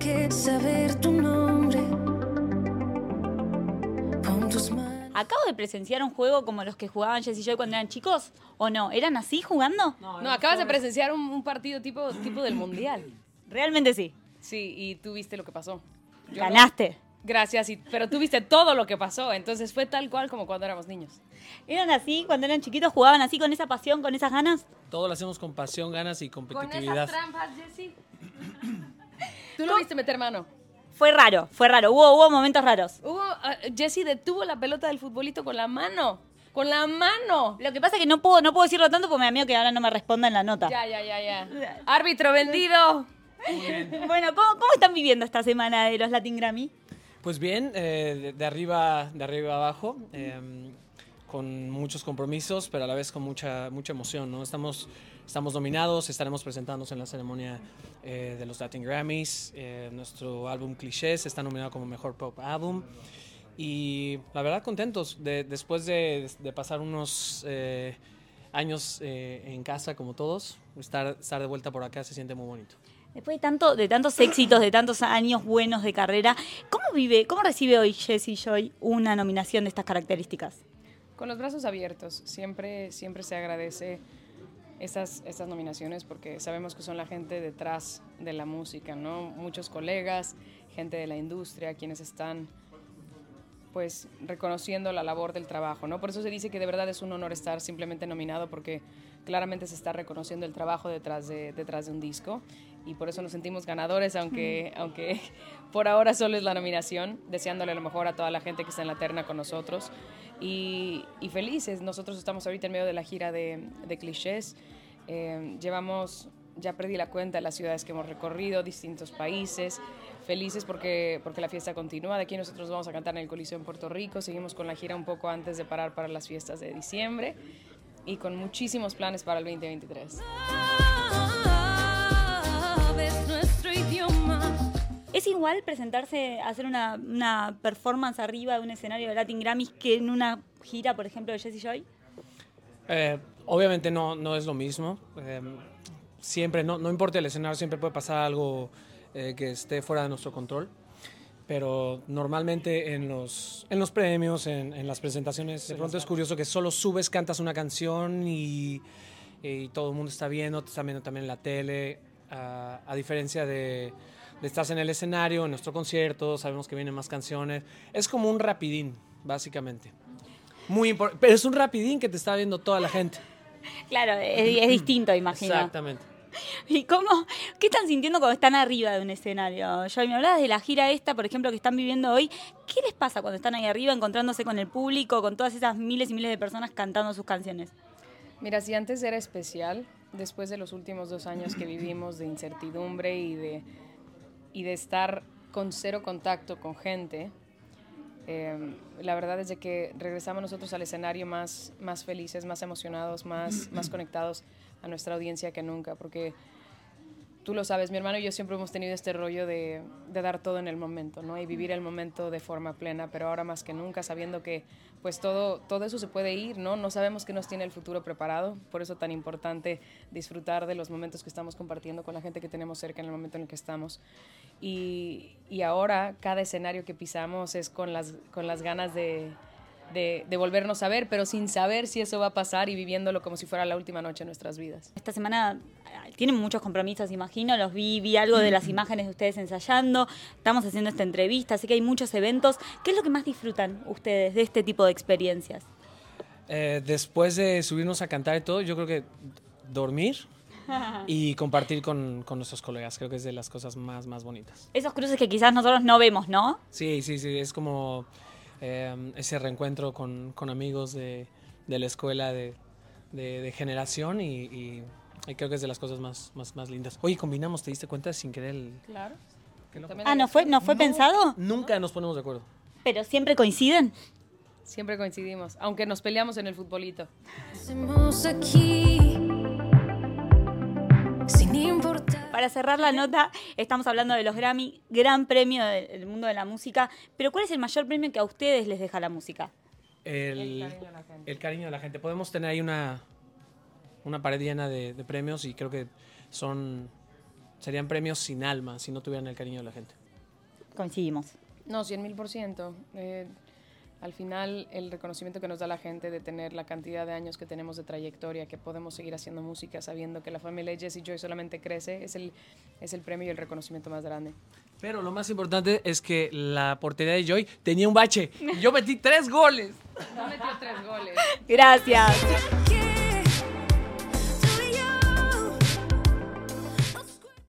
que saber tu nombre. Pon tus manos. Acabo de presenciar un juego como los que jugaban Jess y Joy cuando eran chicos, ¿o no? ¿Eran así jugando? No, acabas de presenciar un, un partido tipo, tipo del Mundial. Realmente sí. Sí, y tú viste lo que pasó. Yo no. Ganaste. Gracias, y, pero tú viste todo lo que pasó, entonces fue tal cual como cuando éramos niños. ¿Eran así cuando eran chiquitos? ¿Jugaban así con esa pasión, con esas ganas? Todo lo hacemos con pasión, ganas y Con competitividad. esas trampas, Jessy. Tú lo viste meter mano. Fue raro, fue raro. Hubo, hubo momentos raros. Hubo, ah, Jessy detuvo la pelota del futbolito con la mano. Con la mano. Lo que pasa es que no puedo, no puedo decirlo tanto porque me da miedo que ahora no me responda en la nota. Ya, ya, ya, ya. Árbitro vendido. Bueno, ¿cómo, ¿cómo están viviendo esta semana de los Latin Grammy? Pues bien, eh, de, de arriba, de arriba abajo, eh, con muchos compromisos, pero a la vez con mucha, mucha emoción. ¿no? Estamos, estamos nominados, estaremos presentándonos en la ceremonia eh, de los Latin Grammys. Eh, nuestro álbum Clichés está nominado como Mejor Pop Album. Y la verdad contentos de, después de, de pasar unos eh, años eh, en casa como todos, estar, estar de vuelta por acá se siente muy bonito. Después de, tanto, de tantos éxitos, de tantos años buenos de carrera, ¿cómo vive, cómo recibe hoy Jessie Joy una nominación de estas características? Con los brazos abiertos. Siempre, siempre se agradece estas, estas nominaciones porque sabemos que son la gente detrás de la música, ¿no? Muchos colegas, gente de la industria, quienes están pues reconociendo la labor del trabajo, ¿no? Por eso se dice que de verdad es un honor estar simplemente nominado porque claramente se está reconociendo el trabajo detrás de, detrás de un disco y por eso nos sentimos ganadores, aunque, aunque por ahora solo es la nominación, deseándole lo mejor a toda la gente que está en la terna con nosotros y, y felices. Nosotros estamos ahorita en medio de la gira de, de clichés, Eh, llevamos, ya perdí la cuenta de las ciudades que hemos recorrido, distintos países, felices porque, porque la fiesta continúa. De aquí nosotros vamos a cantar en el Coliseo en Puerto Rico, seguimos con la gira un poco antes de parar para las fiestas de diciembre y con muchísimos planes para el 2023. Igual presentarse, hacer una, una performance arriba de un escenario de Latin Grammys que en una gira, por ejemplo, de Jessie Joy? Eh, obviamente no, no es lo mismo. Eh, siempre, no, no importa el escenario, siempre puede pasar algo eh, que esté fuera de nuestro control. Pero normalmente en los, en los premios, en, en las presentaciones, de pronto es curioso que solo subes, cantas una canción y, y todo el mundo está viendo, te está viendo también en la tele. a- a diferencia de, estar en el escenario, en nuestro concierto, sabemos que vienen más canciones. Es como un rapidín, básicamente. Muy impor- pero es un rapidín que te está viendo toda la gente. Claro, es, es distinto, imagino. Exactamente. ¿Y cómo? ¿Qué están sintiendo cuando están arriba de un escenario? Joy, me hablabas de la gira esta, por ejemplo, que están viviendo hoy. ¿Qué les pasa cuando están ahí arriba, encontrándose con el público, con todas esas miles y miles de personas cantando sus canciones? Mira, si antes era especial, después de los últimos dos años que vivimos de incertidumbre y de, y de estar con cero contacto con gente, eh, la verdad es de que regresamos nosotros al escenario más, más felices, más emocionados, más, más conectados a nuestra audiencia que nunca, porque tú lo sabes, mi hermano y yo siempre hemos tenido este rollo de, de dar todo en el momento, ¿no? Y vivir el momento de forma plena, pero ahora más que nunca, sabiendo que pues todo, todo eso se puede ir, ¿no? No sabemos qué nos tiene el futuro preparado, por eso tan importante disfrutar de los momentos que estamos compartiendo con la gente que tenemos cerca en el momento en el que estamos. Y, y ahora cada escenario que pisamos es con las, con las ganas de, de, de volvernos a ver, pero sin saber si eso va a pasar y viviéndolo como si fuera la última noche de nuestras vidas. Esta semana eh, tienen muchos compromisos, imagino. Los vi, vi algo de las imágenes de ustedes ensayando. Estamos haciendo esta entrevista, así que hay muchos eventos. ¿Qué es lo que más disfrutan ustedes de este tipo de experiencias? Eh, después de subirnos a cantar y todo, yo creo que dormir y compartir con, con nuestros colegas. Creo que es de las cosas más, más bonitas. Esos cruces que quizás nosotros no vemos, ¿no? Sí, sí, sí. Es como eh, ese reencuentro con, con amigos de, de la escuela de, de- de generación y, y- y creo que es de las cosas más, más, más lindas. Oye, combinamos, ¿te diste cuenta sin querer? el- Claro. Ah, ¿no fue, no fue pensado? Nunca nos ponemos de acuerdo. Pero siempre coinciden. Siempre coincidimos, aunque nos peleamos en el futbolito. Hacemos aquí. Para cerrar la nota, estamos hablando de los Grammy, gran premio de- del mundo de la música. Pero ¿cuál es el mayor premio que a ustedes les deja la música? El, cariño de la gente. el cariño de la gente. Podemos tener ahí una, una pared llena de, de premios y creo que son serían premios sin alma si no tuvieran el cariño de la gente. Coincidimos. No, 100 mil por ciento. Eh, al final, el reconocimiento que nos da la gente de tener la cantidad de años que tenemos de trayectoria, que podemos seguir haciendo música sabiendo que la familia de Jesse Joy solamente crece, es el, es el premio y el reconocimiento más grande. Pero lo más importante es que la portería de Joy tenía un bache. Y yo metí tres goles. No metió tres goles. Gracias.